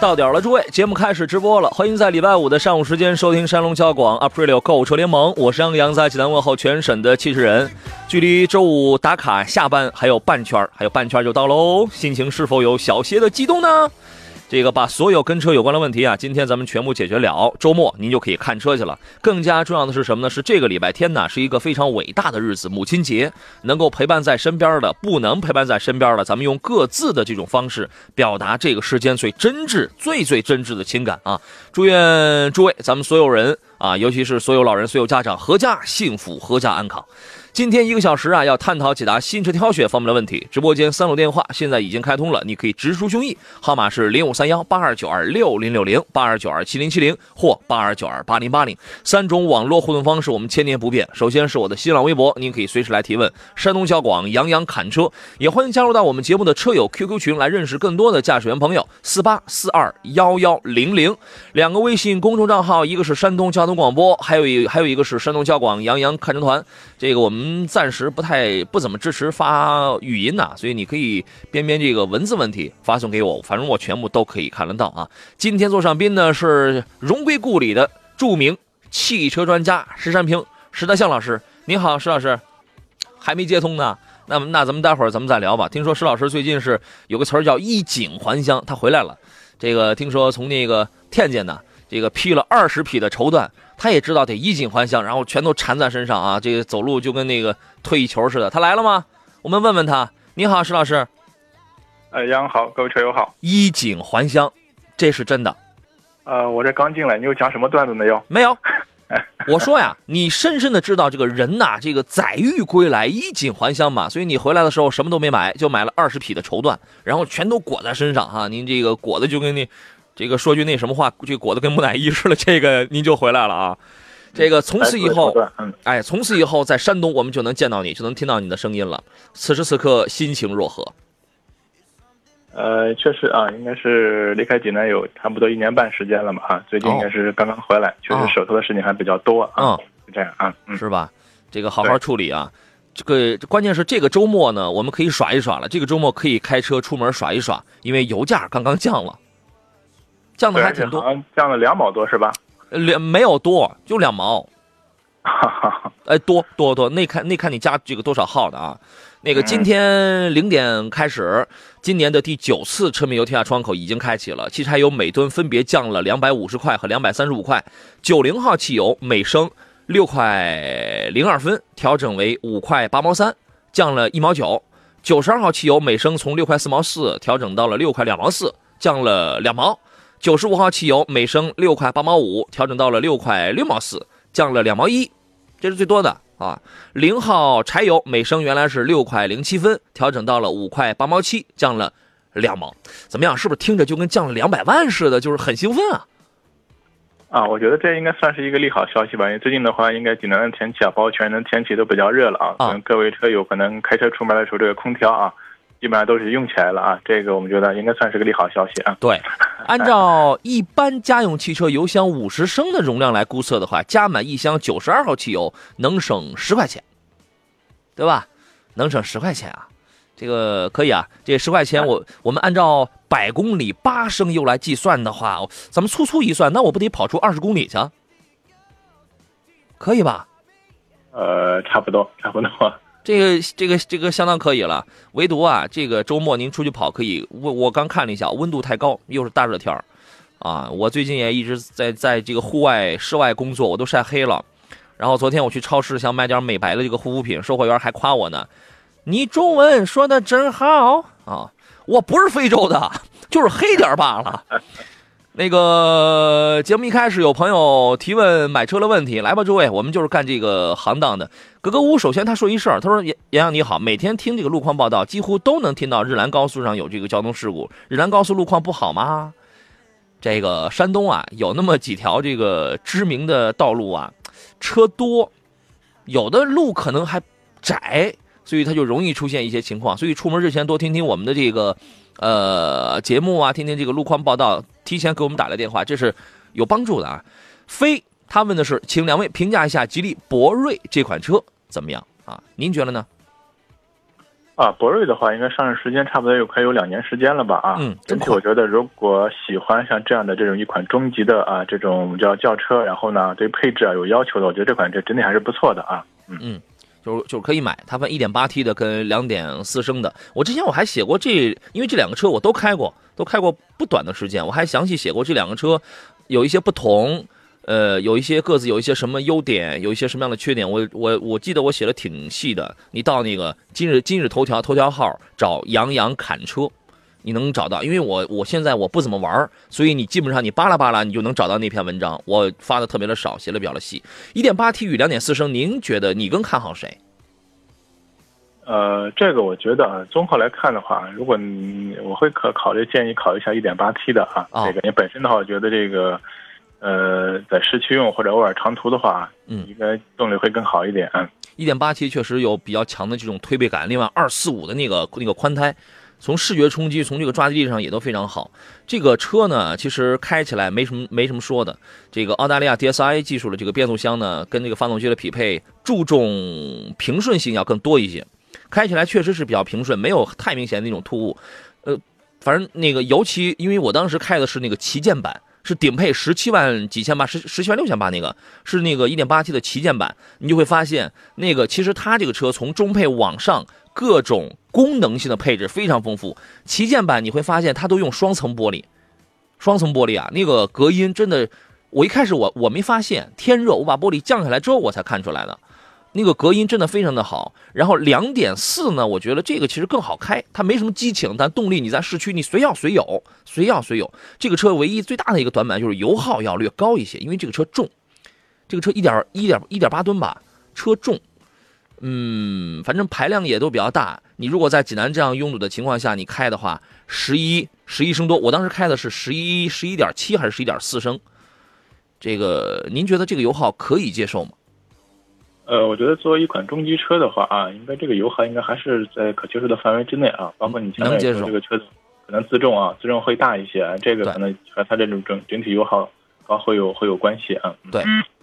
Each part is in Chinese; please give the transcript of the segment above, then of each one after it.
到点了，诸位，节目开始直播了，欢迎在礼拜五的上午时间收听山龙交广 Aprilio 购车联盟，我是杨洋，在济南问候全省的汽车人。距离周五打卡下班还有半圈还有半圈就到喽，心情是否有小些的激动呢？这个把所有跟车有关的问题啊，今天咱们全部解决了。周末您就可以看车去了。更加重要的是什么呢？是这个礼拜天呢，是一个非常伟大的日子——母亲节。能够陪伴在身边的，不能陪伴在身边的，咱们用各自的这种方式表达这个世间最真挚、最最真挚的情感啊！祝愿诸位，咱们所有人啊，尤其是所有老人、所有家长，阖家幸福，阖家安康。今天一个小时啊，要探讨解答新车挑选方面的问题。直播间三路电话现在已经开通了，你可以直抒胸臆，号码是零五三幺八二九二六零六零、八二九二七零七零或八二九二八零八零三种网络互动方式，我们千年不变。首先是我的新浪微博，您可以随时来提问。山东交广杨洋侃车，也欢迎加入到我们节目的车友 QQ 群来认识更多的驾驶员朋友。四八四二幺幺零零两个微信公众账号，一个是山东交通广播，还有一还有一个是山东交广杨洋看车团。这个我们。暂时不太不怎么支持发语音呐，所以你可以编编这个文字问题发送给我，反正我全部都可以看得到啊。今天做上宾呢是荣归故里的著名汽车专家石山平石德相老师，你好，石老师，还没接通呢，那么那咱们待会儿咱们再聊吧。听说石老师最近是有个词儿叫衣锦还乡，他回来了。这个听说从那个天津呢，这个批了二十匹的绸缎。他也知道得衣锦还乡，然后全都缠在身上啊！这个走路就跟那个退役球似的。他来了吗？我们问问他。你好，石老师。呃，杨好，各位车友好。衣锦还乡，这是真的。呃，我这刚进来，你又讲什么段子没有？没有。我说呀，你深深的知道这个人呐，这个载誉归来，衣锦还乡嘛。所以你回来的时候什么都没买，就买了二十匹的绸缎，然后全都裹在身上哈。您这个裹的就跟那。这个说句那什么话，这裹得跟木乃伊似的，这个您就回来了啊！这个从此以后，哎，从此以后在山东我们就能见到你，就能听到你的声音了。此时此刻心情若何？呃，确实啊，应该是离开济南有差不多一年半时间了嘛啊，最近应该是刚刚回来，确实手头的事情还比较多啊，是这样啊，是吧？这个好好处理啊！这个关键是这个周末呢，我们可以耍一耍了。这个周末可以开车出门耍一耍，因为油价刚刚降了。降的还挺多，降了两毛多是吧？两没有多，就两毛。哎，多多多，那看那看你加这个多少号的啊？那个今天零点开始，今年的第九次车面油天价窗口已经开启了。汽柴油每吨分别降了两百五十块和两百三十五块。九零号汽油每升六块零二分，调整为五块八毛三，降了一毛九。九十二号汽油每升从六块四毛四调整到了六块两毛四，降了两毛。九十五号汽油每升六块八毛五，调整到了六块六毛四，降了两毛一，这是最多的啊。零号柴油每升原来是六块零七分，调整到了五块八毛七，降了两毛。怎么样？是不是听着就跟降了两百万似的？就是很兴奋啊！啊，我觉得这应该算是一个利好消息吧。因为最近的话，应该济南的天气啊，包括全年的天气都比较热了啊。可能各位车友可能开车出门的时候，这个空调啊。基本上都是用起来了啊，这个我们觉得应该算是个利好消息啊。对，按照一般家用汽车油箱五十升的容量来估测的话，加满一箱九十二号汽油能省十块钱，对吧？能省十块钱啊，这个可以啊。这十块钱我我们按照百公里八升油来计算的话，咱们粗粗一算，那我不得跑出二十公里去？可以吧？呃，差不多，差不多。这个这个这个相当可以了，唯独啊，这个周末您出去跑可以。我我刚看了一下，温度太高，又是大热天啊。我最近也一直在在这个户外室外工作，我都晒黑了。然后昨天我去超市想买点美白的这个护肤品，售货员还夸我呢：“你中文说的真好啊！”我不是非洲的，就是黑点罢了。那个节目一开始有朋友提问买车的问题，来吧，诸位，我们就是干这个行当的。格格巫首先他说一事儿，他说：“杨洋你好，每天听这个路况报道，几乎都能听到日兰高速上有这个交通事故。日兰高速路况不好吗？这个山东啊，有那么几条这个知名的道路啊，车多，有的路可能还窄，所以它就容易出现一些情况。所以出门之前多听听我们的这个呃节目啊，听听这个路况报道，提前给我们打来电话，这是有帮助的啊。飞他问的是，请两位评价一下吉利博瑞这款车怎么样啊？您觉得呢？啊，博瑞的话，应该上市时间差不多有快有两年时间了吧？啊，嗯，整体我觉得，如果喜欢像这样的这种一款中级的啊这种叫轿车，然后呢对配置啊有要求的，我觉得这款车整体还是不错的啊。嗯嗯，就是就是可以买，它分一点八 T 的跟两点四升的。我之前我还写过这，因为这两个车我都开过，都开过不短的时间，我还详细写过这两个车有一些不同。呃，有一些各自有一些什么优点，有一些什么样的缺点，我我我记得我写的挺细的。你到那个今日今日头条头条号找杨洋侃车，你能找到。因为我我现在我不怎么玩，所以你基本上你扒拉扒拉，你就能找到那篇文章。我发的特别的少，写的比较的细。一点八 T 与两点四升，您觉得你更看好谁？呃，这个我觉得啊综合来看的话，如果你我会可考虑建议考虑一下一点八 T 的啊，这个你本身的话，我觉得这个。呃，在市区用或者偶尔长途的话，嗯，应该动力会更好一点。嗯，一点八 T 确实有比较强的这种推背感，另外二四五的那个那个宽胎，从视觉冲击，从这个抓地力上也都非常好。这个车呢，其实开起来没什么没什么说的。这个澳大利亚 DSI 技术的这个变速箱呢，跟这个发动机的匹配，注重平顺性要更多一些。开起来确实是比较平顺，没有太明显的那种突兀。呃，反正那个尤其因为我当时开的是那个旗舰版。是顶配十七万几千八，十十七万六千八那个是那个一点八 T 的旗舰版，你就会发现那个其实它这个车从中配往上各种功能性的配置非常丰富。旗舰版你会发现它都用双层玻璃，双层玻璃啊，那个隔音真的，我一开始我我没发现，天热我把玻璃降下来之后我才看出来的。那个隔音真的非常的好，然后两点四呢，我觉得这个其实更好开，它没什么激情，但动力你在市区你随要随有，随要随有。这个车唯一最大的一个短板就是油耗要略高一些，因为这个车重，这个车一点一点一点八吨吧，车重，嗯，反正排量也都比较大。你如果在济南这样拥堵的情况下，你开的话，十一十一升多，我当时开的是十一十一点七还是十一点四升，这个您觉得这个油耗可以接受吗？呃，我觉得作为一款中级车的话啊，应该这个油耗应该还是在可接受的范围之内啊。包括你前面说这个车子可能自重啊，自重会大一些，这个可能和它这种整整体油耗高会有会有关系啊。对，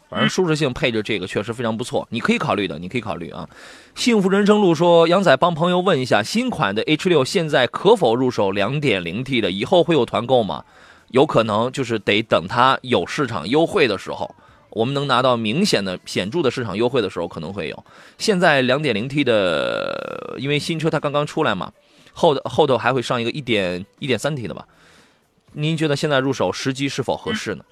反正舒适性配置这个确实非常不错，你可以考虑的，你可以考虑啊。幸福人生路说，杨仔帮朋友问一下，新款的 H 六现在可否入手 2.0T 的？以后会有团购吗？有可能，就是得等它有市场优惠的时候。我们能拿到明显的、显著的市场优惠的时候，可能会有。现在两点零 T 的，因为新车它刚刚出来嘛，后后头还会上一个一点一点三 T 的吧？您觉得现在入手时机是否合适呢？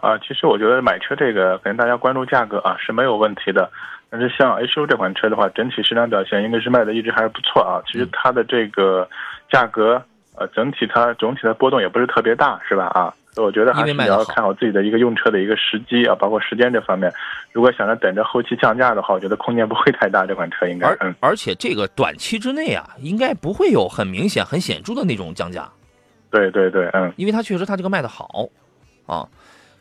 啊，其实我觉得买车这个，可能大家关注价格啊是没有问题的。但是像 H 六这款车的话，整体市场表现应该是卖的一直还是不错啊。其实它的这个价格，呃，整体它总体的波动也不是特别大，是吧？啊。我觉得还是你要看好自己的一个用车的一个时机啊，包括时间这方面。如果想着等着后期降价的话，我觉得空间不会太大。这款车应该，而而且这个短期之内啊，应该不会有很明显、很显著的那种降价。对对对，嗯，因为它确实它这个卖的好啊。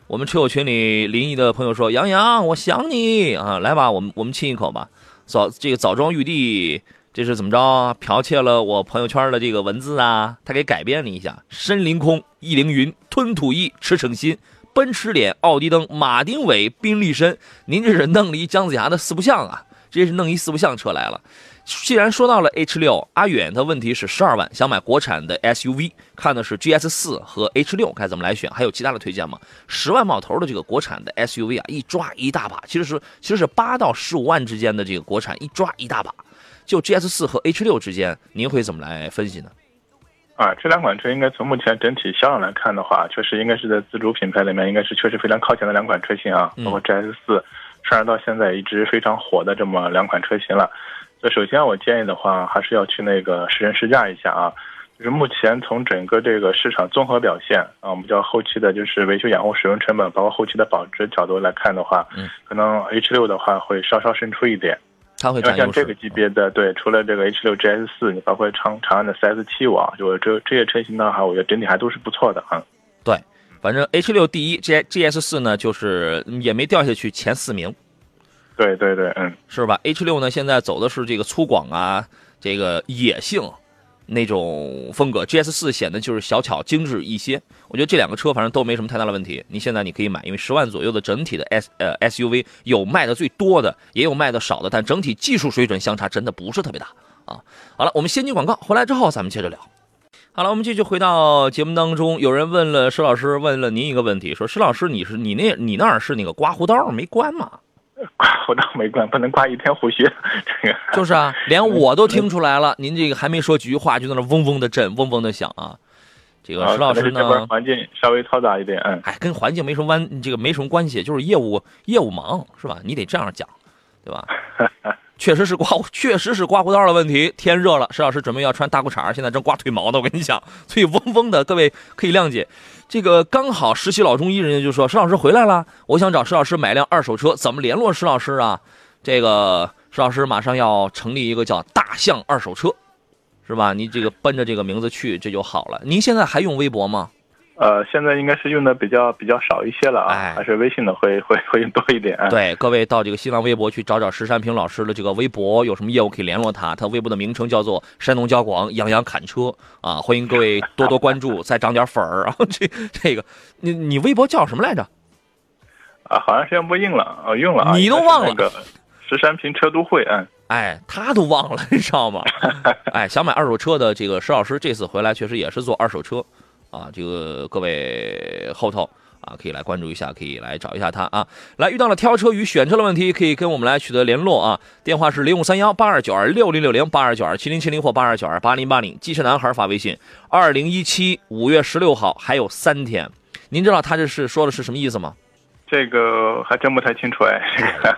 我们车友群里临沂的朋友说：“杨洋，我想你啊，来吧，我们我们亲一口吧。”早这个枣庄玉帝。这是怎么着？剽窃了我朋友圈的这个文字啊？他给改编了一下：身凌空、易凌云、吞吐意、驰骋心、奔驰脸、奥迪灯、马丁尾、宾利身。您这是弄了一姜子牙的四不像啊！这是弄一四不像车来了。既然说到了 H 六，阿远的问题是十二万，想买国产的 SUV，看的是 GS 四和 H 六，该怎么来选？还有其他的推荐吗？十万冒头的这个国产的 SUV 啊，一抓一大把，其实是其实是八到十五万之间的这个国产，一抓一大把。就 GS 四和 H 六之间，您会怎么来分析呢？啊，这两款车应该从目前整体销量来看的话，确实应该是在自主品牌里面，应该是确实非常靠前的两款车型啊。包括 GS 四上市到现在一直非常火的这么两款车型了。以首先我建议的话，还是要去那个试乘试驾一下啊。就是目前从整个这个市场综合表现啊，我们叫后期的就是维修养护使用成本，包括后期的保值角度来看的话，嗯，可能 H 六的话会稍稍胜出一点。它会占像这个级别的，对，除了这个 H 六 GS 四，你包括长长安的 CS 七五啊，就这这些车型的话，我觉得整体还都是不错的啊。对，反正 H 六第一，G GS 四呢，就是也没掉下去前四名。对对对，嗯，是吧？H 六呢，现在走的是这个粗犷啊，这个野性那种风格。GS 四显得就是小巧精致一些。我觉得这两个车反正都没什么太大的问题。你现在你可以买，因为十万左右的整体的 S 呃 SUV 有卖的最多的，也有卖的少的，但整体技术水准相差真的不是特别大啊。好了，我们先进广告，回来之后咱们接着聊。好了，我们继续回到节目当中。有人问了施老师，问了您一个问题，说施老师，你是你那你那儿是那个刮胡刀没关吗？刮胡刀没关，不能刮一天胡须。这个就是啊，连我都听出来了。您这个还没说几句话，就在那嗡嗡的震，嗡嗡的响啊。这个石老师呢，环境稍微嘈杂一点，嗯，哎，跟环境没什么关，这个没什么关系，就是业务业务忙是吧？你得这样讲，对吧？确实是刮，确实是刮胡刀的问题。天热了，石老师准备要穿大裤衩，现在正刮腿毛呢。我跟你讲，所以嗡嗡的，各位可以谅解。这个刚好实习老中医，人家就说石老师回来了，我想找石老师买辆二手车，怎么联络石老师啊？这个石老师马上要成立一个叫大象二手车，是吧？你这个奔着这个名字去，这就好了。您现在还用微博吗？呃，现在应该是用的比较比较少一些了啊，还是微信的会会会多一点。对，各位到这个新浪微博去找找石山平老师的这个微博，有什么业务可以联络他。他微博的名称叫做山东交广杨洋砍车啊，欢迎各位多多关注，再涨点粉儿。然 后这这个，你你微博叫什么来着？啊，好像时间不用了啊，用了啊，你都忘了？石山平车都会，嗯，哎，他都忘了，你知道吗？哎，想买二手车的这个石老师这次回来确实也是做二手车。啊，这个各位后头啊，可以来关注一下，可以来找一下他啊。来，遇到了挑车与选车的问题，可以跟我们来取得联络啊。电话是零五三幺八二九二六零六零八二九二七零七零或八二九二八零八零。机车男孩发微信，二零一七五月十六号还有三天。您知道他这是说的是什么意思吗？这个还真不太清楚哎。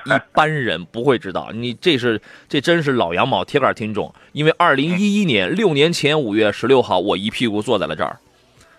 一般人不会知道，你这是这真是老羊毛铁杆听众，因为二零一一年六年前五月十六号，我一屁股坐在了这儿。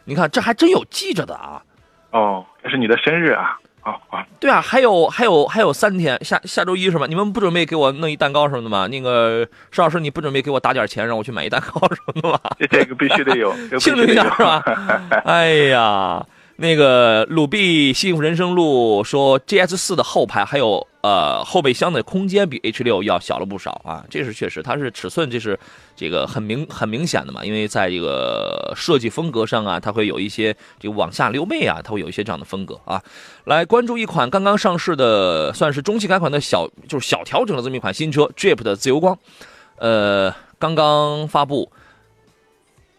你看，这还真有记着的啊！哦，这是你的生日啊！哦哦，对啊，还有还有还有三天，下下周一是吧？你们不准备给我弄一蛋糕什么的吗？那个石老师，你不准备给我打点钱让我去买一蛋糕什么的吗？这个必须得有，庆祝一下是吧？哎呀。那个鲁 B 幸福人生路说，GS 四的后排还有呃后备箱的空间比 H 六要小了不少啊，这是确实，它是尺寸这是这个很明很明显的嘛，因为在这个设计风格上啊，它会有一些这个往下溜背啊，它会有一些这样的风格啊。来关注一款刚刚上市的，算是中期改款的小就是小调整的这么一款新车，Jeep 的自由光，呃，刚刚发布。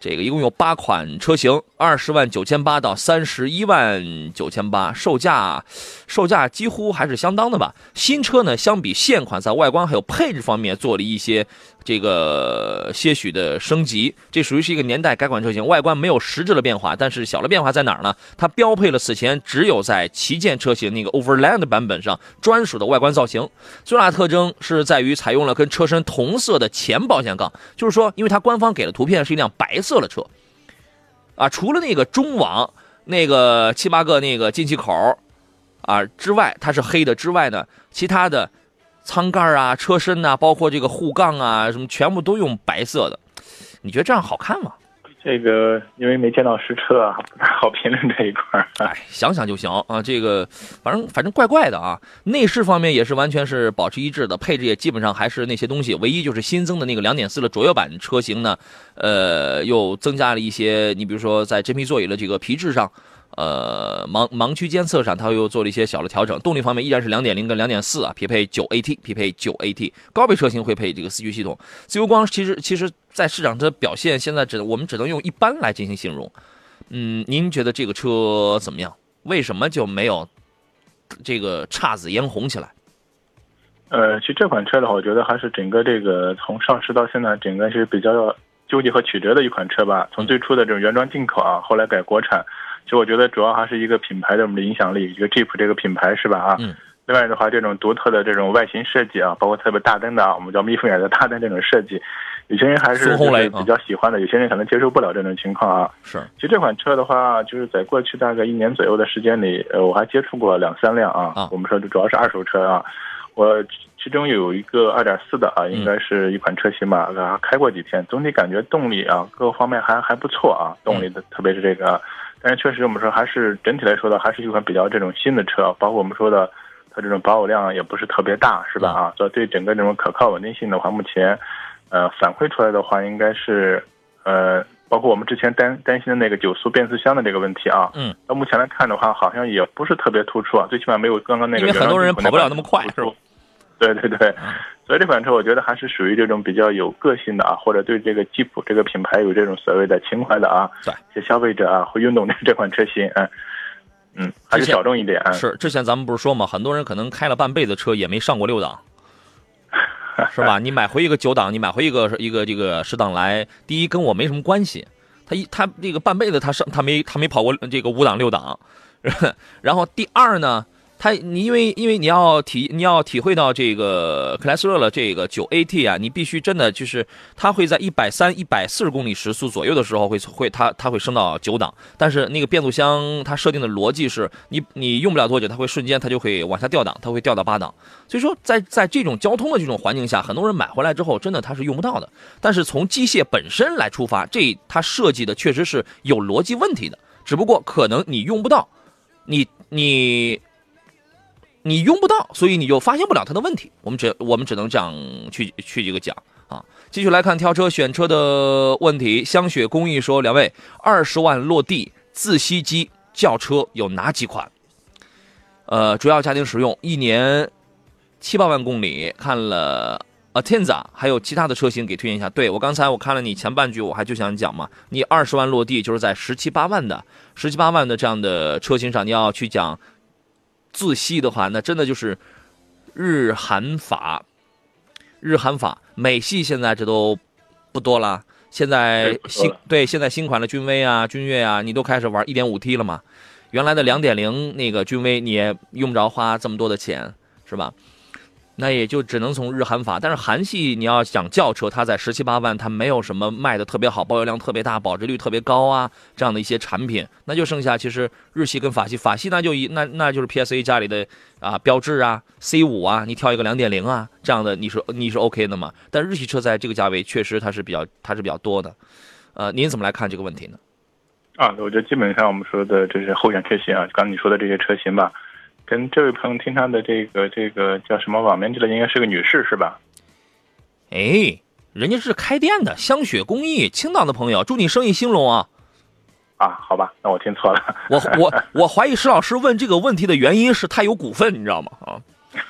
这个一共有八款车型，二十万九千八到三十一万九千八，售价，售价几乎还是相当的吧。新车呢，相比现款，在外观还有配置方面做了一些。这个些许的升级，这属于是一个年代改款车型，外观没有实质的变化，但是小的变化在哪儿呢？它标配了此前只有在旗舰车型那个 Overland 版本上专属的外观造型。最大特征是在于采用了跟车身同色的前保险杠，就是说，因为它官方给的图片是一辆白色的车，啊，除了那个中网那个七八个那个进气口啊之外，它是黑的之外呢，其他的。舱盖啊，车身呐，包括这个护杠啊，什么全部都用白色的，你觉得这样好看吗？这个因为没见到实车啊，不太好评论这一块儿。哎，想想就行啊。这个反正反正怪怪的啊。内饰方面也是完全是保持一致的，配置也基本上还是那些东西，唯一就是新增的那个两点四的卓越版车型呢，呃，又增加了一些。你比如说在真皮座椅的这个皮质上。呃，盲盲区监测上，它又做了一些小的调整。动力方面依然是两点零跟两点四啊，匹配九 AT，匹配九 AT。高配车型会配这个四驱系统。自由光其实其实在市场的表现，现在只我们只能用一般来进行形容。嗯，您觉得这个车怎么样？为什么就没有这个姹紫嫣红起来？呃，其实这款车的话，我觉得还是整个这个从上市到现在，整个是比较纠结和曲折的一款车吧。从最初的这种原装进口啊，后来改国产。其实我觉得主要还是一个品牌的我们的影响力，一个 Jeep 这个品牌是吧啊？嗯。另外的话，这种独特的这种外形设计啊，包括特别大灯的啊，我们叫蜜蜂眼的大灯这种设计，有些人还是比较喜欢的，有些人可能接受不了这种情况啊。是。其实这款车的话，就是在过去大概一年左右的时间里，呃，我还接触过两三辆啊。啊。我们说主要是二手车啊，我其中有一个二点四的啊，应该是一款车型吧，啊，开过几天，总体感觉动力啊，各个方面还还不错啊，动力的，特别是这个，但是确实我们说还是整体来说的，还是一款比较这种新的车，包括我们说的它这种保有量也不是特别大，是吧？啊，所以对整个这种可靠稳定性的话，目前，呃，反馈出来的话，应该是，呃。包括我们之前担担心的那个九速变速箱的这个问题啊，嗯，到目前来看的话，好像也不是特别突出啊，最起码没有刚刚那个。因为很多人跑不了那么快，是吧？对对对，所以这款车我觉得还是属于这种比较有个性的啊，或者对这个吉普这个品牌有这种所谓的情怀的啊，对，一些消费者啊会运动的这款车型，嗯嗯，还是小众一点。是之前咱们不是说嘛，很多人可能开了半辈子车也没上过六档，是吧？你买回一个九档，你买回一个一个这个十档来，第一跟我没什么关系。他一他这个半辈子他上他没他没跑过这个五档六档，然后第二呢。它你因为因为你要体你要体会到这个克莱斯勒的这个九 AT 啊，你必须真的就是它会在一百三一百四十公里时速左右的时候会会它它会升到九档，但是那个变速箱它设定的逻辑是你你用不了多久，它会瞬间它就会往下掉档，它会掉到八档。所以说在在这种交通的这种环境下，很多人买回来之后真的它是用不到的。但是从机械本身来出发，这它设计的确实是有逻辑问题的，只不过可能你用不到，你你。你用不到，所以你就发现不了它的问题。我们只我们只能这样去去这个讲啊。继续来看挑车选车的问题。香雪工艺说，两位二十万落地自吸机轿车有哪几款？呃，主要家庭使用，一年七八万公里。看了 Atenza，还有其他的车型给推荐一下。对我刚才我看了你前半句，我还就想讲嘛，你二十万落地就是在十七八万的十七八万的这样的车型上，你要去讲。自吸的话，那真的就是日韩法，日韩法。美系现在这都不多了。现在新对现在新款的君威啊、君越啊，你都开始玩 1.5T 了嘛？原来的2.0那个君威你也用不着花这么多的钱，是吧？那也就只能从日韩法，但是韩系你要想轿车，它在十七八万，它没有什么卖的特别好，保有量特别大，保值率特别高啊，这样的一些产品，那就剩下其实日系跟法系，法系那就一那那就是 PSA 家里的啊标志啊 C 五啊，你挑一个两点零啊这样的，你是你是 OK 的嘛？但日系车在这个价位确实它是比较它是比较多的，呃，您怎么来看这个问题呢？啊，我觉得基本上我们说的这是候选车型啊，刚你说的这些车型吧。跟这位朋友听他的这个这个叫什么网名，记得应该是个女士是吧？哎，人家是开店的香雪工艺，青岛的朋友，祝你生意兴隆啊！啊，好吧，那我听错了。我我我怀疑石老师问这个问题的原因是他有股份，你知道吗？啊，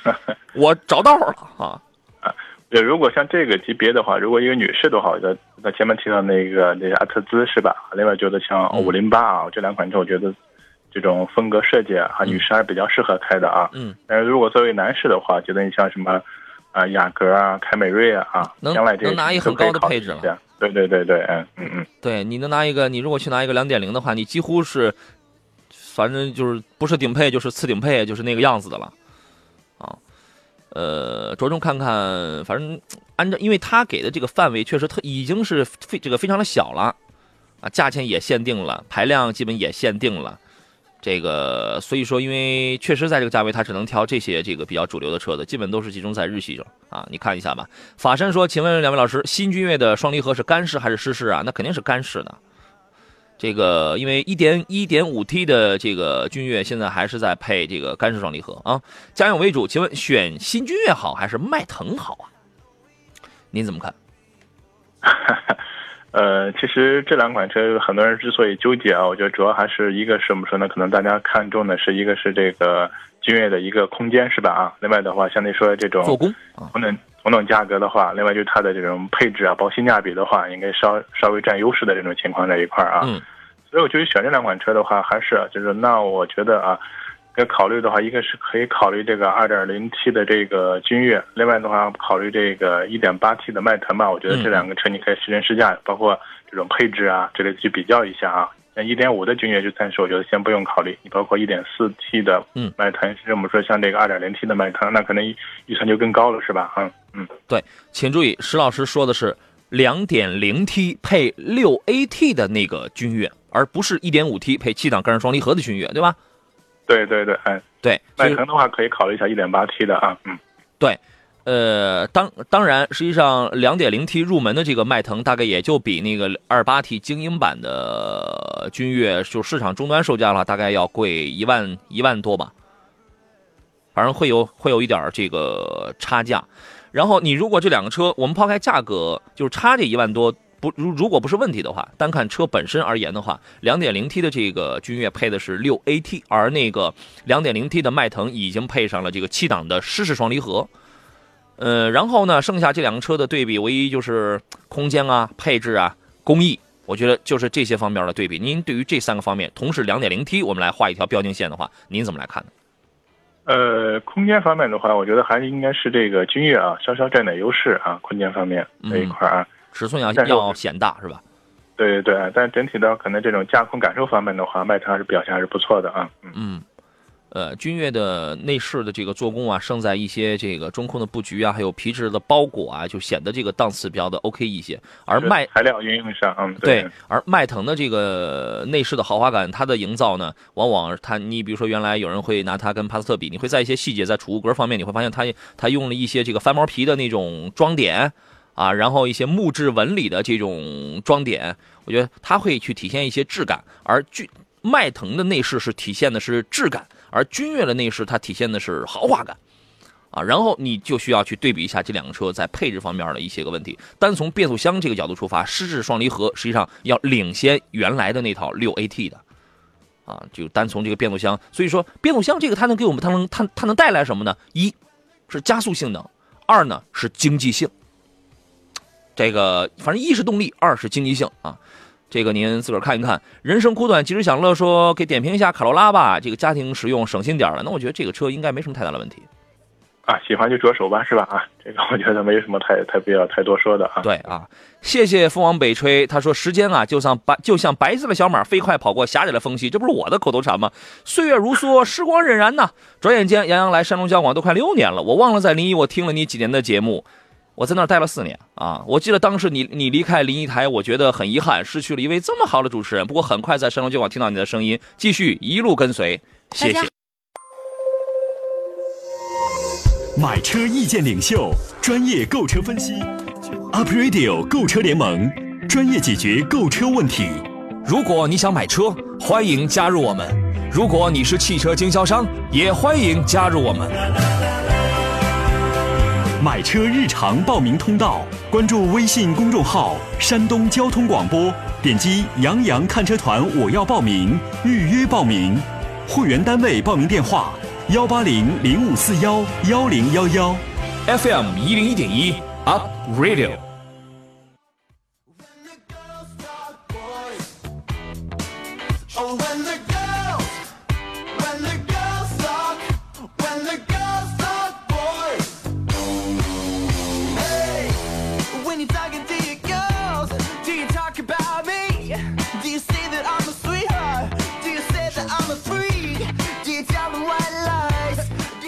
我找到了啊啊！对，如果像这个级别的话，如果一个女士的话，我觉得那前面提到那个那个阿特兹是吧？另外觉得像五零八啊，这两款车我觉得。这种风格设计啊，女士还是比较适合开的啊。嗯。但是如果作为男士的话，觉得你像什么啊雅阁啊、凯美瑞啊啊，将来这能拿一个很高的配置了。对对对对，嗯嗯嗯。对，你能拿一个，你如果去拿一个两点零的话，你几乎是，反正就是不是顶配就是次顶配，就是那个样子的了。啊，呃，着重看看，反正按照，因为他给的这个范围确实特已经是非这个非常的小了，啊，价钱也限定了，排量基本也限定了。这个，所以说，因为确实在这个价位，它只能挑这些这个比较主流的车子，基本都是集中在日系上啊。你看一下吧。法山说：“请问两位老师，新君越的双离合是干式还是湿式啊？那肯定是干式的。这个，因为一点一点五 T 的这个君越现在还是在配这个干式双离合啊。家用为主，请问选新君越好还是迈腾好啊？您怎么看？” 呃，其实这两款车很多人之所以纠结啊，我觉得主要还是一个是怎么说呢？可能大家看中的是一个是这个君越的一个空间是吧？啊，另外的话，相对说这种做工同等同等价格的话，另外就是它的这种配置啊，包括性价比的话，应该稍稍微占优势的这种情况在一块儿啊。嗯。所以我觉得选这两款车的话，还是就是那我觉得啊。要考虑的话，一个是可以考虑这个二点零 T 的这个君越，另外的话考虑这个一点八 T 的迈腾吧。我觉得这两个车你可以试乘试驾，包括这种配置啊，这类去比较一下啊。像1.5的君越就暂时我觉得先不用考虑，你包括一点四 T 的迈腾，甚至我们说像这个二点零 T 的迈腾，那可能预算就更高了，是吧？嗯嗯。对，请注意，石老师说的是两点零 T 配六 AT 的那个君越，而不是一点五 T 配七档干式双离合的君越，对吧？对对对，哎，对，迈腾的话可以考虑一下一点八 T 的啊，嗯，对，呃，当当然，实际上两点零 T 入门的这个迈腾大概也就比那个二八 T 精英版的君越，就市场终端售价的话，大概要贵一万一万多吧。反正会有会有一点这个差价。然后你如果这两个车，我们抛开价格，就是差这一万多，不如如果不是问题的话，单看车本身而言的话，两点零 T 的这个君越配的是六 AT，而那个两点零 T 的迈腾已经配上了这个七档的湿式双离合。呃，然后呢，剩下这两个车的对比，唯一就是空间啊、配置啊、工艺，我觉得就是这些方面的对比。您对于这三个方面，同时两点零 T，我们来画一条标定线的话，您怎么来看呢？呃，空间方面的话，我觉得还是应该是这个君越啊，稍稍占点优势啊，空间方面这一块啊，尺寸要要显大是吧？对对对，但整体的可能这种驾控感受方面的话，迈腾还是表现还是不错的啊。嗯。呃，君越的内饰的这个做工啊，胜在一些这个中控的布局啊，还有皮质的包裹啊，就显得这个档次比较的 OK 一些。而迈材料运用上，嗯，对。而迈腾的这个内饰的豪华感，它的营造呢，往往它，你比如说原来有人会拿它跟帕萨特比，你会在一些细节，在储物格方面，你会发现它它用了一些这个翻毛皮的那种装点啊，然后一些木质纹理的这种装点，我觉得它会去体现一些质感。而君迈腾的内饰是体现的是质感。而君越的内饰，它体现的是豪华感，啊，然后你就需要去对比一下这两个车在配置方面的一些个问题。单从变速箱这个角度出发，湿式双离合实际上要领先原来的那套六 AT 的，啊，就单从这个变速箱，所以说变速箱这个它能给我们，它能它它能带来什么呢？一是加速性能，二呢是经济性。这个反正一是动力，二是经济性啊。这个您自个儿看一看。人生苦短，及时享乐。说给点评一下卡罗拉吧，这个家庭使用省心点了。那我觉得这个车应该没什么太大的问题。啊，喜欢就着手吧，是吧？啊，这个我觉得没什么太太必要太多说的啊。对啊，谢谢风往北吹。他说时间啊，就像白就像白色的小马飞快跑过狭窄的缝隙，这不是我的口头禅吗？岁月如梭，时光荏苒呐。转眼间，杨洋来山东交广都快六年了，我忘了在临沂我听了你几年的节目。我在那儿待了四年啊！我记得当时你你离开临沂台，我觉得很遗憾，失去了一位这么好的主持人。不过很快在山东交广听到你的声音，继续一路跟随，谢谢。买车意见领袖，专业购车分析，Up Radio 购车联盟，专业解决购车问题。如果你想买车，欢迎加入我们；如果你是汽车经销商，也欢迎加入我们。买车日常报名通道，关注微信公众号“山东交通广播”，点击“杨洋看车团”，我要报名，预约报名。会员单位报名电话：幺八零零五四幺幺零幺幺，FM 一零一点一，Up Radio。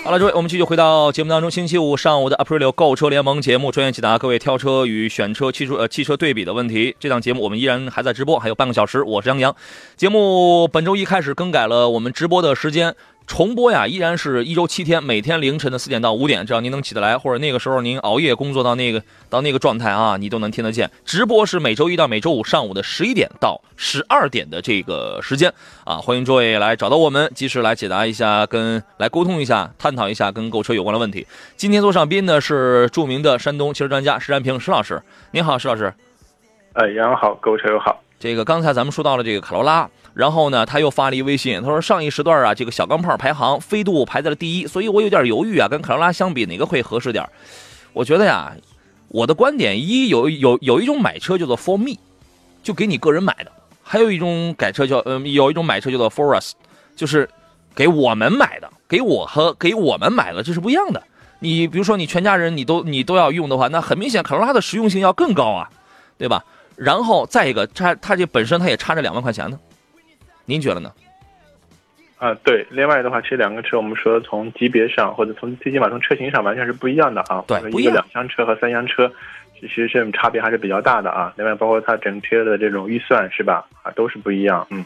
好了，诸位，我们继续回到节目当中。星期五上午的 April 购车联盟节目，专业解答各位挑车与选车、汽车呃汽车对比的问题。这档节目我们依然还在直播，还有半个小时。我是杨洋。节目本周一开始更改了我们直播的时间。重播呀，依然是一周七天，每天凌晨的四点到五点，只要您能起得来，或者那个时候您熬夜工作到那个到那个状态啊，你都能听得见。直播是每周一到每周五上午的十一点到十二点的这个时间啊，欢迎诸位来找到我们，及时来解答一下，跟来沟通一下，探讨一下跟购车有关的问题。今天做上宾的是著名的山东汽车专家石占平石老师，您好，石老师。哎，杨好，购车友好。这个刚才咱们说到了这个卡罗拉。然后呢，他又发了一微信，他说上一时段啊，这个小钢炮排行飞度排在了第一，所以我有点犹豫啊，跟卡罗拉相比哪个会合适点？我觉得呀，我的观点一有有有一种买车叫做 for me，就给你个人买的；还有一种改车叫嗯，有一种买车叫做 for us，就是给我们买的，给我和给我们买的这是不一样的。你比如说你全家人你都你都要用的话，那很明显卡罗拉的实用性要更高啊，对吧？然后再一个，它它这本身它也差着两万块钱呢。您觉得呢？啊，对。另外的话，其实两个车，我们说从级别上或者从最起码从车型上完全是不一样的啊。对，一个两厢车和三厢车，其实是差别还是比较大的啊。另外，包括它整车的这种预算是吧？啊，都是不一样。嗯，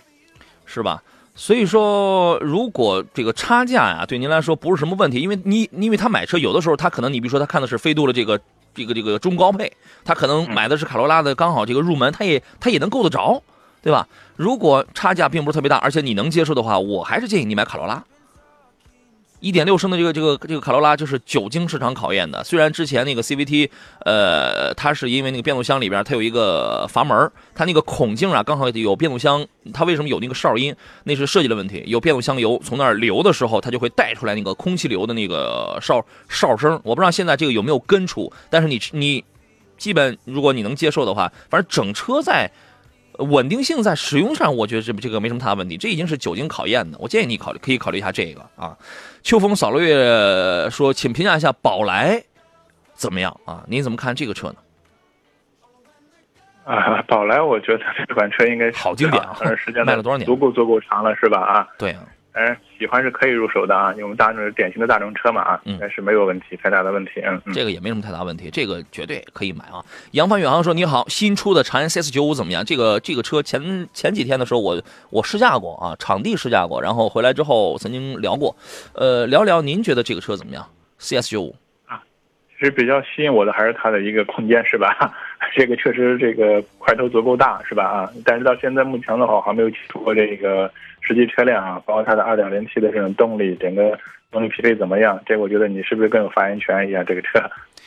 是吧？所以说，如果这个差价呀，对您来说不是什么问题，因为你因为他买车有的时候他可能你比如说他看的是飞度的这个这个这个中高配，他可能买的是卡罗拉的刚好这个入门，他也他也能够得着，对吧？如果差价并不是特别大，而且你能接受的话，我还是建议你买卡罗拉。一点六升的这个这个这个卡罗拉就是久经市场考验的。虽然之前那个 CVT，呃，它是因为那个变速箱里边它有一个阀门，它那个孔径啊刚好有变速箱，它为什么有那个哨音？那是设计的问题。有变速箱油从那儿流的时候，它就会带出来那个空气流的那个哨哨声。我不知道现在这个有没有根除，但是你你基本如果你能接受的话，反正整车在。稳定性在使用上，我觉得这这个没什么太大问题，这已经是久经考验的。我建议你考虑，可以考虑一下这个啊。秋风扫落叶说，请评价一下宝来怎么样啊？您怎么看这个车呢？啊，宝来，我觉得这款车应该好经典啊，时间卖了多少年？足够足够长了，是吧？啊，对。哎，喜欢是可以入手的啊，因为我们大众是典型的大众车嘛啊，应该是没有问题，太大的问题。嗯，这个也没什么太大问题，这个绝对可以买啊。扬帆远航说：“你好，新出的长安 CS 九五怎么样？这个这个车前前几天的时候我我试驾过啊，场地试驾过，然后回来之后曾经聊过，呃，聊聊您觉得这个车怎么样？CS 九五啊，其实比较吸引我的还是它的一个空间，是吧？这个确实这个块头足够大，是吧？啊，但是到现在目前的话还没有出过这个。实际车辆啊，包括它的 2.0T 的这种动力，整个动力匹配怎么样？这个我觉得你是不是更有发言权一下？这个车，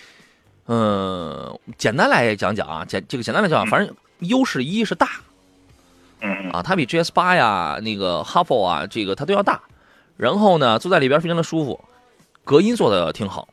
嗯，简单来讲讲啊，简这个简单来讲，反正优势一是大，嗯啊，它比 GS 八呀、那个哈弗啊，这个它都要大。然后呢，坐在里边非常的舒服，隔音做的挺好。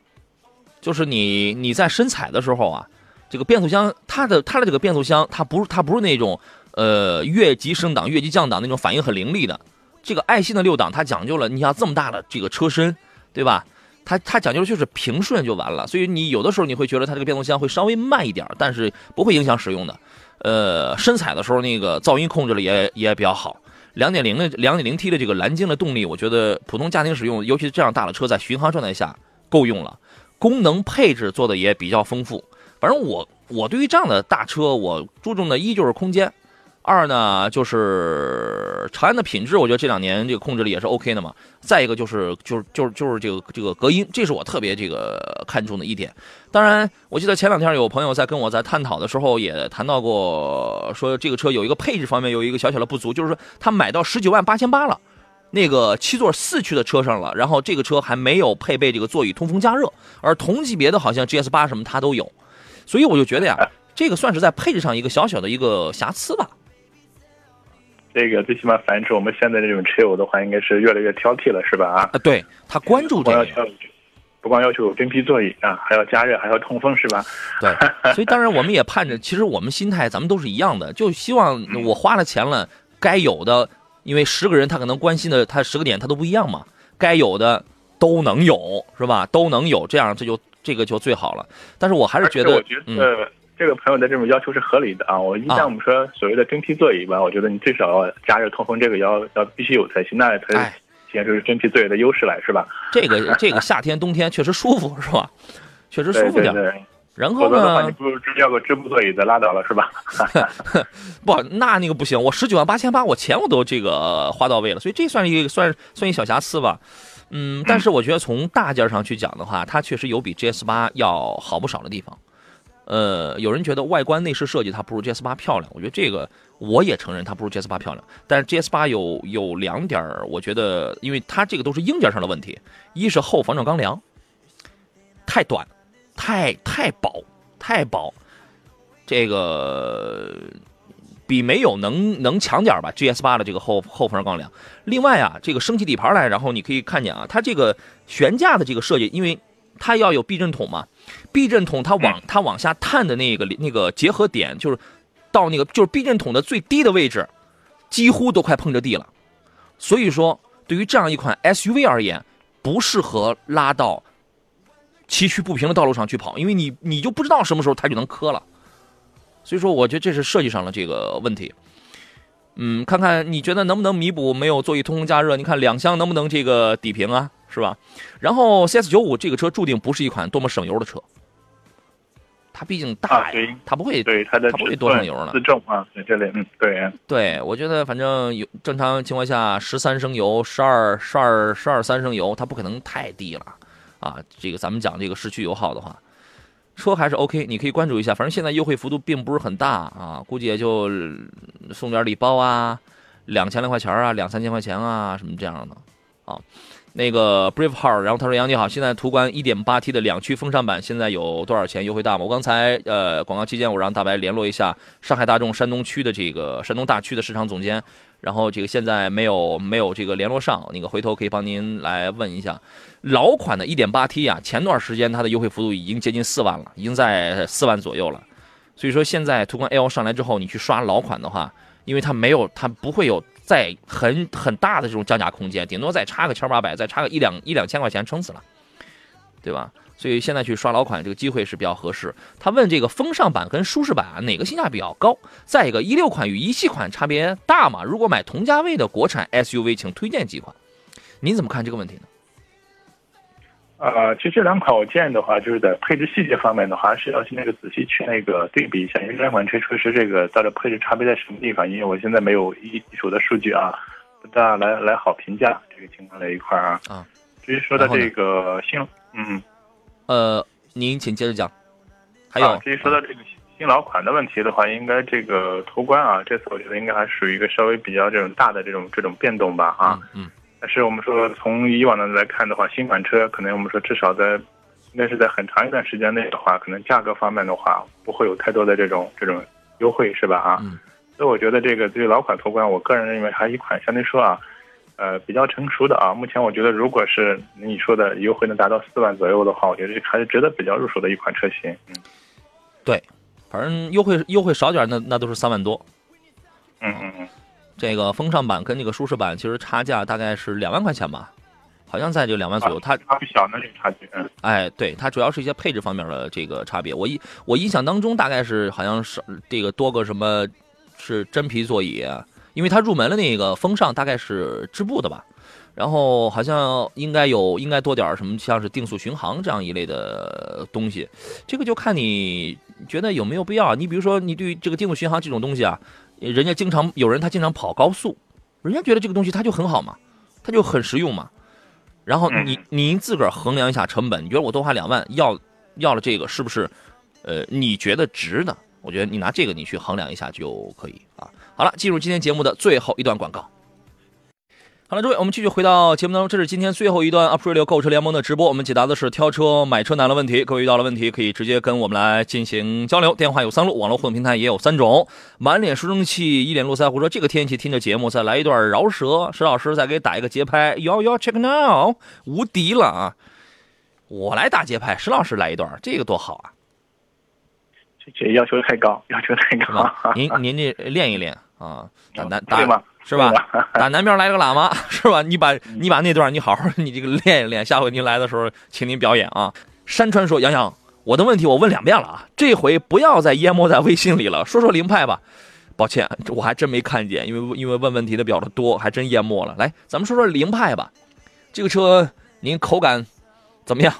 就是你你在深踩的时候啊，这个变速箱，它的它的这个变速箱，它不是它不是那种。呃，越级升档、越级降档那种反应很凌厉的，这个爱信的六档它讲究了，你像这么大的这个车身，对吧？它它讲究的就是平顺就完了，所以你有的时候你会觉得它这个变速箱会稍微慢一点，但是不会影响使用的。呃，深踩的时候那个噪音控制的也也比较好。两点零的两点零 T 的这个蓝鲸的动力，我觉得普通家庭使用，尤其是这样大的车在巡航状态下够用了。功能配置做的也比较丰富。反正我我对于这样的大车，我注重的一就是空间。二呢，就是长安的品质，我觉得这两年这个控制力也是 OK 的嘛。再一个就是就是就是就是这个这个隔音，这是我特别这个看重的一点。当然，我记得前两天有朋友在跟我在探讨的时候也谈到过，说这个车有一个配置方面有一个小小的不足，就是说他买到十九万八千八了，那个七座四驱的车上了，然后这个车还没有配备这个座椅通风加热，而同级别的好像 GS 八什么它都有，所以我就觉得呀，这个算是在配置上一个小小的一个瑕疵吧。这个最起码反映出我们现在这种车友的话，应该是越来越挑剔了，是吧？啊，对他关注这个，不光要求真皮座椅啊，还要加热，还要通风，是吧？对，所以当然我们也盼着，其实我们心态咱们都是一样的，就希望我花了钱了，该有的，因为十个人他可能关心的他十个点他都不一样嘛，该有的都能有，是吧？都能有，这样这就这个就最好了。但是我还是觉得，嗯。这个朋友的这种要求是合理的啊！我一旦我们说所谓的真皮座椅吧，我觉得你最少要加热通风，这个要要必须有才行，那才体现出真皮座椅的优势来，是吧？这个这个夏天冬天确实舒服，是吧？确实舒服点。然后呢？你不如要个织布座椅的拉倒了，是吧？不，那那个不行，我十九万八千八，我钱我都这个花到位了，所以这算一个算算一小瑕疵吧。嗯，但是我觉得从大件上去讲的话，它确实有比 GS 八要好不少的地方。呃，有人觉得外观内饰设计它不如 GS 八漂亮，我觉得这个我也承认它不如 GS 八漂亮。但是 GS 八有有两点我觉得，因为它这个都是硬件上的问题，一是后防撞钢梁太短，太太薄，太薄，这个比没有能能强点吧？GS 八的这个后后防撞钢梁。另外啊，这个升起底盘来，然后你可以看见啊，它这个悬架的这个设计，因为它要有避震筒嘛。避震筒它往它往下探的那个那个结合点，就是到那个就是避震筒的最低的位置，几乎都快碰着地了。所以说，对于这样一款 SUV 而言，不适合拉到崎岖不平的道路上去跑，因为你你就不知道什么时候它就能磕了。所以说，我觉得这是设计上的这个问题。嗯，看看你觉得能不能弥补没有座椅通风加热？你看两厢能不能这个抵平啊？是吧？然后 CS 九五这个车注定不是一款多么省油的车。它毕竟大呀，它不会对它的它不会多省油呢。自重啊，在这里嗯对。对，我觉得反正有正常情况下十三升油、十二、十二、十二三升油，它不可能太低了啊。这个咱们讲这个市区油耗的话，车还是 OK，你可以关注一下。反正现在优惠幅度并不是很大啊，估计也就送点礼包啊，两千来块钱啊，两三千块钱啊，什么这样的啊。那个 Brave Heart，然后他说：“杨你好，现在途观 1.8T 的两驱风尚版现在有多少钱？优惠大吗？”我刚才呃广告期间，我让大白联络一下上海大众山东区的这个山东大区的市场总监，然后这个现在没有没有这个联络上，那个回头可以帮您来问一下。老款的 1.8T 啊，前段时间它的优惠幅度已经接近四万了，已经在四万左右了。所以说现在途观 L 上来之后，你去刷老款的话，因为它没有，它不会有。再很很大的这种降价空间，顶多再差个千八百，再差个一两一两千块钱，撑死了，对吧？所以现在去刷老款这个机会是比较合适。他问这个风尚版跟舒适版啊，哪个性价比较高？再一个，一六款与一七款差别大吗？如果买同价位的国产 SUV，请推荐几款？您怎么看这个问题呢？呃，其实这两款我建议的话，就是在配置细节方面的话，是要去那个仔细去那个对比一下，因为这两款车确实这个到底配置差别在什么地方？因为我现在没有一一手的数据啊，不大来来好评价这个情况这一块啊。啊，至于说到这个性，嗯，呃，您请接着讲。还有，至于说到这个新老款的问题的话，应该这个途观啊，这次我觉得应该还属于一个稍微比较这种大的这种这种变动吧啊。嗯。但是我们说，从以往的来看的话，新款车可能我们说至少在，应该是在很长一段时间内的话，可能价格方面的话不会有太多的这种这种优惠，是吧？啊，嗯。所以我觉得这个对于老款途观，我个人认为还是一款相对说啊，呃，比较成熟的啊。目前我觉得，如果是你说的优惠能达到四万左右的话，我觉得还是值得比较入手的一款车型。嗯，对，反正优惠优惠少点，那那都是三万多。嗯嗯嗯。这个风尚版跟这个舒适版其实差价大概是两万块钱吧，好像在这两万左右。它差不小，那这个差距。嗯哎，对，它主要是一些配置方面的这个差别。我印我印象当中大概是好像是这个多个什么，是真皮座椅，因为它入门的那个风尚大概是织布的吧。然后好像应该有应该多点什么，像是定速巡航这样一类的东西。这个就看你觉得有没有必要。你比如说，你对这个定速巡航这种东西啊。人家经常有人他经常跑高速，人家觉得这个东西它就很好嘛，它就很实用嘛。然后你您自个儿衡量一下成本，你觉得我多花两万要要了这个是不是？呃，你觉得值的？我觉得你拿这个你去衡量一下就可以啊。好了，进入今天节目的最后一段广告。好了，诸位，我们继续回到节目当中。这是今天最后一段 Aprilio 购车联盟的直播。我们解答的是挑车、买车难的问题。各位遇到了问题，可以直接跟我们来进行交流。电话有三路，网络互动平台也有三种。满脸书生气，一脸络腮胡，说这个天气听着节目，再来一段饶舌。石老师再给打一个节拍，幺幺 check now，无敌了啊！我来打节拍，石老师来一段，这个多好啊！这这要求太高，要求太高。您您这练一练啊，打南打。是吧？打南边来个喇嘛，是吧？你把你把那段你好好你这个练一练，下回您来的时候，请您表演啊。山川说：“洋洋，我的问题我问两遍了啊，这回不要再淹没在微信里了，说说凌派吧。抱歉，我还真没看见，因为因为问问题的比较多，还真淹没了。来，咱们说说凌派吧。这个车您口感怎么样？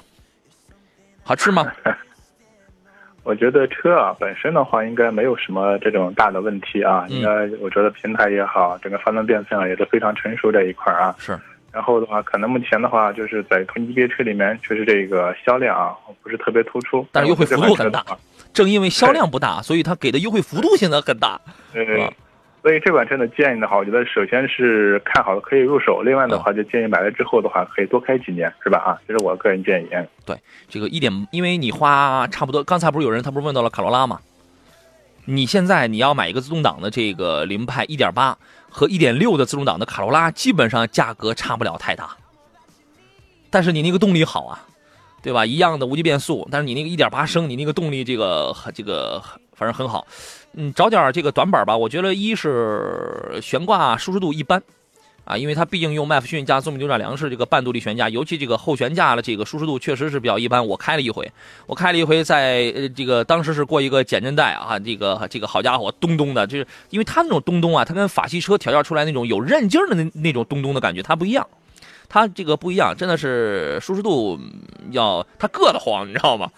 好吃吗？” 我觉得车啊本身的话，应该没有什么这种大的问题啊。应该我觉得平台也好，整个发动变速箱也是非常成熟这一块啊。是。然后的话，可能目前的话，就是在同级别车里面，确实这个销量啊不是特别突出，但是优惠幅度很大。正因为销量不大，所以它给的优惠幅度现在很大。对对。所以这款车的建议的话，我觉得首先是看好了可以入手，另外的话就建议买了之后的话可以多开几年，是吧？啊，这是我个人建议。对，这个一点，因为你花差不多，刚才不是有人他不是问到了卡罗拉吗？你现在你要买一个自动挡的这个凌派一点八和一点六的自动挡的卡罗拉，基本上价格差不了太大，但是你那个动力好啊，对吧？一样的无级变速，但是你那个一点八升，你那个动力这个这个反正很好。嗯，找点这个短板吧。我觉得一是悬挂舒适度一般，啊，因为它毕竟用麦弗逊加宗米扭转梁式这个半独立悬架，尤其这个后悬架的这个舒适度确实是比较一般。我开了一回，我开了一回，在呃这个当时是过一个减震带啊，这个这个好家伙，咚咚的，就是因为它那种咚咚啊，它跟法系车调教出来那种有韧劲的那那种咚咚的感觉，它不一样，它这个不一样，真的是舒适度要它硌得慌，你知道吗？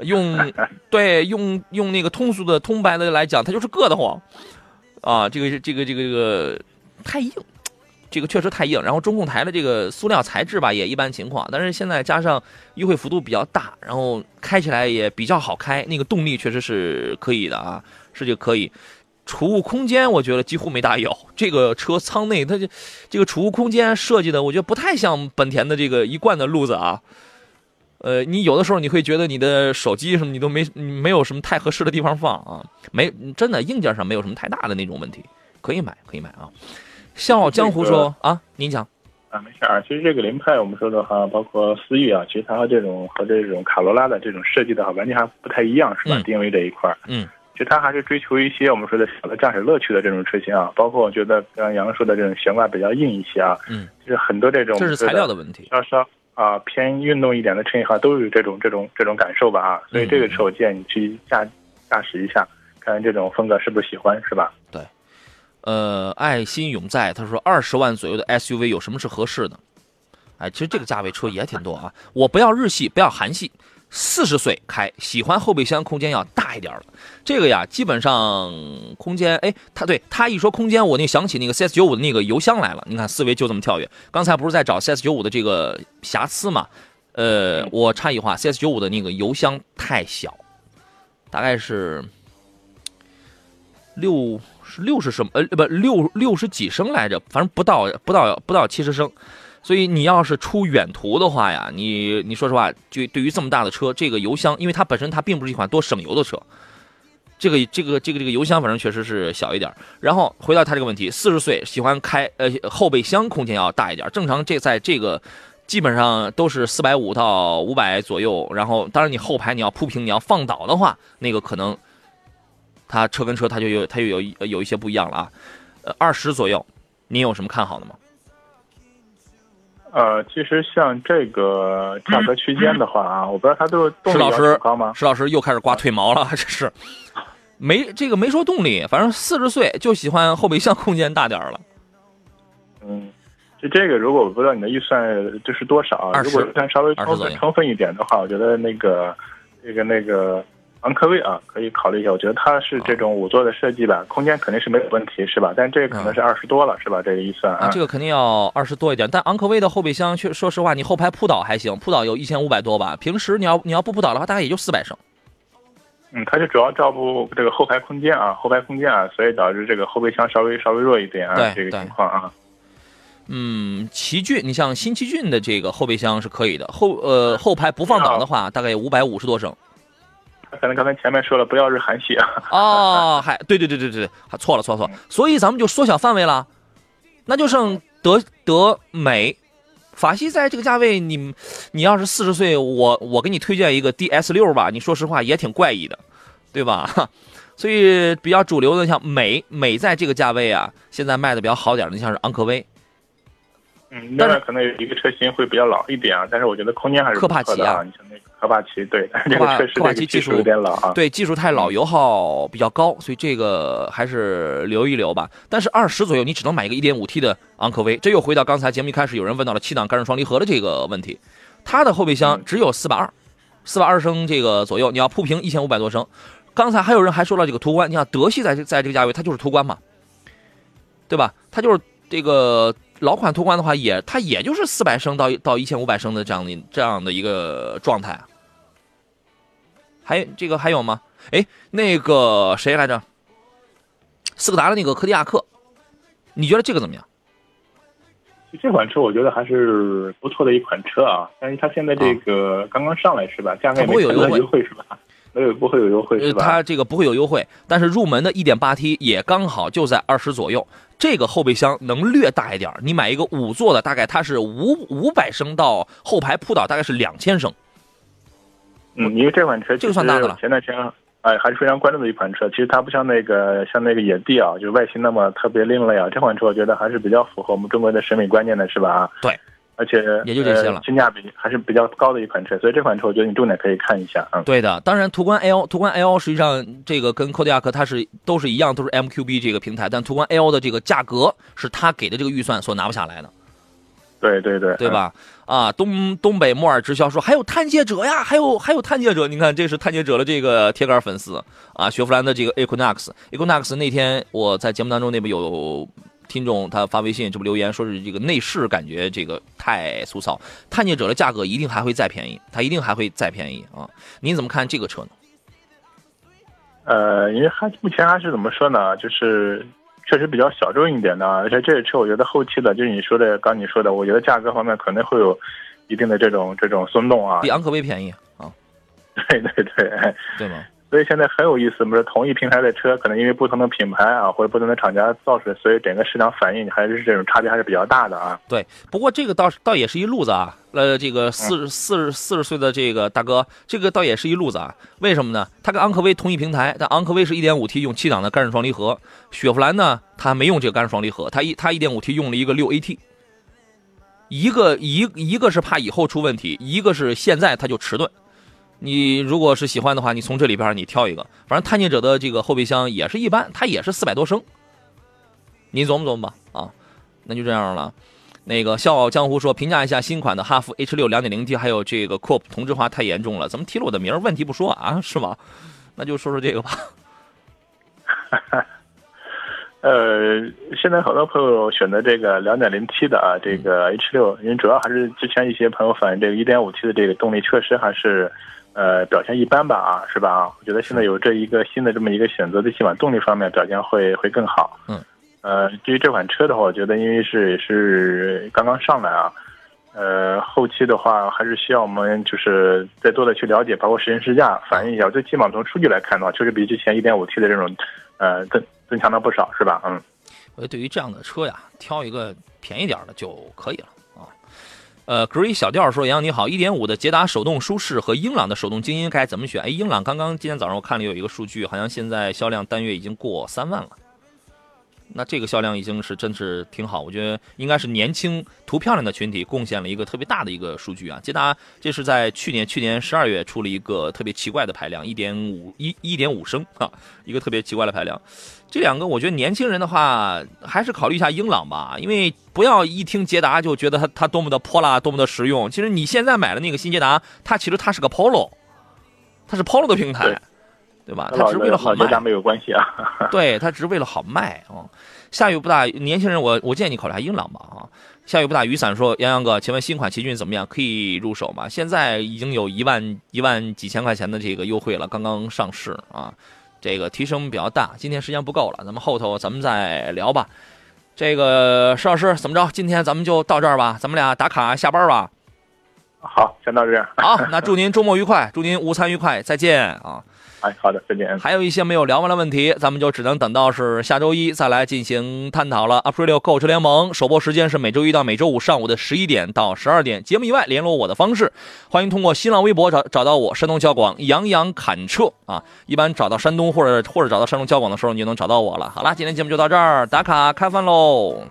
用对用用那个通俗的通白的来讲，它就是硌得慌啊！这个这个这个这个太硬，这个确实太硬。然后中控台的这个塑料材质吧也一般情况，但是现在加上优惠幅度比较大，然后开起来也比较好开，那个动力确实是可以的啊，是就可以。储物空间我觉得几乎没大有，这个车舱内它就这个储物空间设计的，我觉得不太像本田的这个一贯的路子啊。呃，你有的时候你会觉得你的手机什么你都没没有什么太合适的地方放啊，没真的硬件上没有什么太大的那种问题，可以买可以买啊。笑傲江湖说啊，您讲啊，没事啊。其实这个凌派我们说的话，包括思域啊，其实它和这种和这种卡罗拉的这种设计的话，完全还不太一样，是吧？定位这一块嗯。其实它还是追求一些我们说的小的驾驶乐趣的这种车型啊，包括我觉得刚杨说的这种悬挂比较硬一些啊，嗯，就是很多这种这是材料的问题，稍稍啊偏运动一点的车型哈，都有这种这种这种感受吧啊，所以这个车我建议你去驾驾驶一下，看看这种风格是不是喜欢是吧？对，呃，爱心永在他说二十万左右的 SUV 有什么是合适的？哎，其实这个价位车也挺多啊，我不要日系，不要韩系。四十岁开，喜欢后备箱空间要大一点的，这个呀，基本上空间，哎，他对他一说空间，我那想起那个 CS 九五的那个油箱来了。你看思维就这么跳跃，刚才不是在找 CS 九五的这个瑕疵嘛？呃，我插一句话，CS 九五的那个油箱太小，大概是六是六是什么？呃，不六六十几升来着，反正不到不到不到七十升。所以你要是出远途的话呀，你你说实话，就对于这么大的车，这个油箱，因为它本身它并不是一款多省油的车，这个这个这个这个油箱反正确实是小一点。然后回到它这个问题，四十岁喜欢开呃后备箱空间要大一点，正常这在这个基本上都是四百五到五百左右。然后当然你后排你要铺平，你要放倒的话，那个可能它车跟车它就有它就有有一些不一样了啊。呃，二十左右，你有什么看好的吗？呃，其实像这个价格区间的话啊，我不知道它都是动力高吗？石老师又开始刮腿毛了，这是没这个没说动力，反正四十岁就喜欢后备箱空间大点了。嗯，就这个，如果我不知道你的预算就是多少，如果预算稍微充分充分一点的话，我觉得那个这个那个。昂科威啊，可以考虑一下。我觉得它是这种五座的设计吧，空间肯定是没有问题，是吧？但这个可能是二十多了，是吧？这个预算啊，这个肯定要二十多一点。但昂科威的后备箱，确说实话，你后排铺倒还行，铺倒有一千五百多吧。平时你要你要不铺倒的话，大概也就四百升。嗯，它就主要照顾这个后排空间啊，后排空间啊，所以导致这个后备箱稍微稍微弱一点啊，这个情况啊。嗯，奇骏，你像新奇骏的这个后备箱是可以的，后呃后排不放倒的话，大概五百五十多升。可能刚才前面说了，不要日韩系啊。哦，还对对对对对，还错了错错，所以咱们就缩小范围了，那就剩德德美，法系在这个价位，你你要是四十岁，我我给你推荐一个 DS 六吧，你说实话也挺怪异的，对吧？所以比较主流的像美美在这个价位啊，现在卖的比较好点的像是昂科威。嗯，那可能有一个车型会比较老一点啊，但是我觉得空间还是科帕奇啊，你像那个科帕奇，对，这个确实这个技术有点老啊，对，技术太老，油耗比较高，所以这个还是留一留吧。但是二十左右，你只能买一个一点五 T 的昂科威，这又回到刚才节目一开始有人问到了七档干式双离合的这个问题，它的后备箱只有四百二，四百二升这个左右，你要铺平一千五百多升。刚才还有人还说到这个途观，你看德系在这在这个价位，它就是途观嘛，对吧？它就是这个。老款途观的话，也它也就是四百升到到一千五百升的这样的这样的一个状态。还这个还有吗？哎，那个谁来着？斯柯达的那个柯迪亚克，你觉得这个怎么样？这款车我觉得还是不错的一款车啊，但是它现在这个刚刚上来是吧？价格不会有优惠是吧？没有不会有优惠是吧？它这个不会有优惠，但是入门的 1.8T 也刚好就在二十左右。这个后备箱能略大一点，你买一个五座的，大概它是五五百升到后排铺倒大概是两千升。嗯，因为这款车这个算大的了。前段时间哎还是非常关注的一款车，其实它不像那个像那个野地啊，就是外形那么特别另类啊。这款车我觉得还是比较符合我们中国的审美观念的，是吧？对。而且也就这些了，性价比还是比较高的一款车，所以这款车我觉得你重点可以看一下啊。对的，当然途观 L，途观 L 实际上这个跟柯迪亚克它是都是一样，都是 MQB 这个平台，但途观 L 的这个价格是他给的这个预算所拿不下来的。对对对，对吧？啊，东东北摩尔直销说还有探界者呀，还有还有探界者，你看这是探界者的这个铁杆粉丝啊，雪佛兰的这个 Equinox，Equinox 那天我在节目当中那边有听众他发微信，这不留言说是这个内饰感觉这个太粗糙，探界者的价格一定还会再便宜，它一定还会再便宜啊！您怎么看这个车呢？呃，因为还目前还是怎么说呢，就是。确实比较小众一点的，而且这个车我觉得后期的，就是你说的刚你说的，我觉得价格方面可能会有一定的这种这种松动啊。比昂科威便宜啊？对对对，对吗？所以现在很有意思，不是同一平台的车，可能因为不同的品牌啊，或者不同的厂家造出来，所以整个市场反应还是这种差别还是比较大的啊。对，不过这个倒是倒也是一路子啊。呃，这个四十四十四十岁的这个大哥，这个倒也是一路子啊。为什么呢？他跟昂科威同一平台，但昂科威是一点五 T 用七档的干式双离合，雪佛兰呢，它没用这个干式双离合，它一它一点五 T 用了一个六 AT。一个一一个是怕以后出问题，一个是现在它就迟钝。你如果是喜欢的话，你从这里边你挑一个，反正探界者的这个后备箱也是一般，它也是四百多升。你琢磨琢磨吧，啊，那就这样了。那个笑傲江湖说，评价一下新款的哈弗 H 六两点零 T，还有这个 Coupe 同质化太严重了，怎么提了我的名问题不说啊？是吗？那就说说这个吧。呃，现在好多朋友选择这个两点零 T 的啊，这个 H 六，因为主要还是之前一些朋友反映这个一点五 T 的这个动力确实还是。呃，表现一般吧，啊，是吧？啊，我觉得现在有这一个新的这么一个选择，最起码动力方面表现会会更好。嗯，呃，至于这款车的话，我觉得因为是也是刚刚上来啊，呃，后期的话还是需要我们就是再多的去了解，包括实验试驾，反映一下。最起码从数据来看的话，确实比之前一点五 T 的这种，呃，增增强了不少，是吧？嗯，我觉得对于这样的车呀，挑一个便宜点的就可以了。呃，格瑞小调说：“杨你好，一点五的捷达手动舒适和英朗的手动精英该怎么选？哎，英朗刚刚今天早上我看了有一个数据，好像现在销量单月已经过三万了。那这个销量已经是真是挺好，我觉得应该是年轻图漂亮的群体贡献了一个特别大的一个数据啊。捷达这是在去年去年十二月出了一个特别奇怪的排量，一点五一一点五升啊，一个特别奇怪的排量。”这两个，我觉得年轻人的话，还是考虑一下英朗吧，因为不要一听捷达就觉得它它多么的泼辣，多么的实用。其实你现在买的那个新捷达，它其实它是个 Polo，它是 Polo 的平台，对吧？他只是为了好卖。没有关系啊。对，他只是为了好卖啊。下雨不大，年轻人我我建议你考虑下英朗吧啊。下雨不大，雨伞说杨洋哥，请问新款奇骏怎么样？可以入手吗？现在已经有一万一万几千块钱的这个优惠了，刚刚上市啊。这个提升比较大，今天时间不够了，咱们后头咱们再聊吧。这个石老师怎么着？今天咱们就到这儿吧，咱们俩打卡下班吧。好，先到这儿。好，那祝您周末愉快，祝您午餐愉快，再见啊。哎，好的，再见。还有一些没有聊完的问题，咱们就只能等到是下周一再来进行探讨了。Aprilio 购车联盟首播时间是每周一到每周五上午的十一点到十二点。节目以外联络我的方式，欢迎通过新浪微博找找到我，山东交广杨洋侃车啊。一般找到山东或者或者找到山东交广的时候，你就能找到我了。好了，今天节目就到这儿，打卡开饭喽。